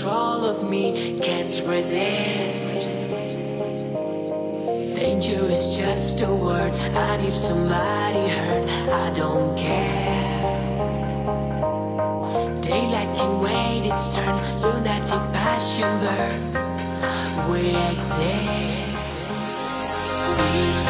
control of me, can't resist. Danger is just a word, I need somebody hurt, I don't care. Daylight can wait its turn, lunatic passion burns. We exist. We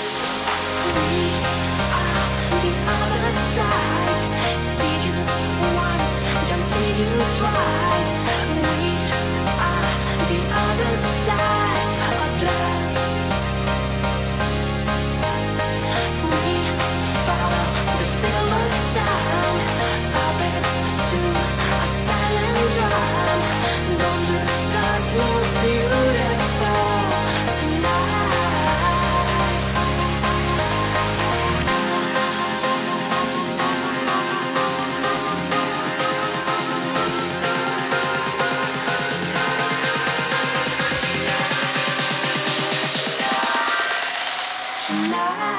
try tonight.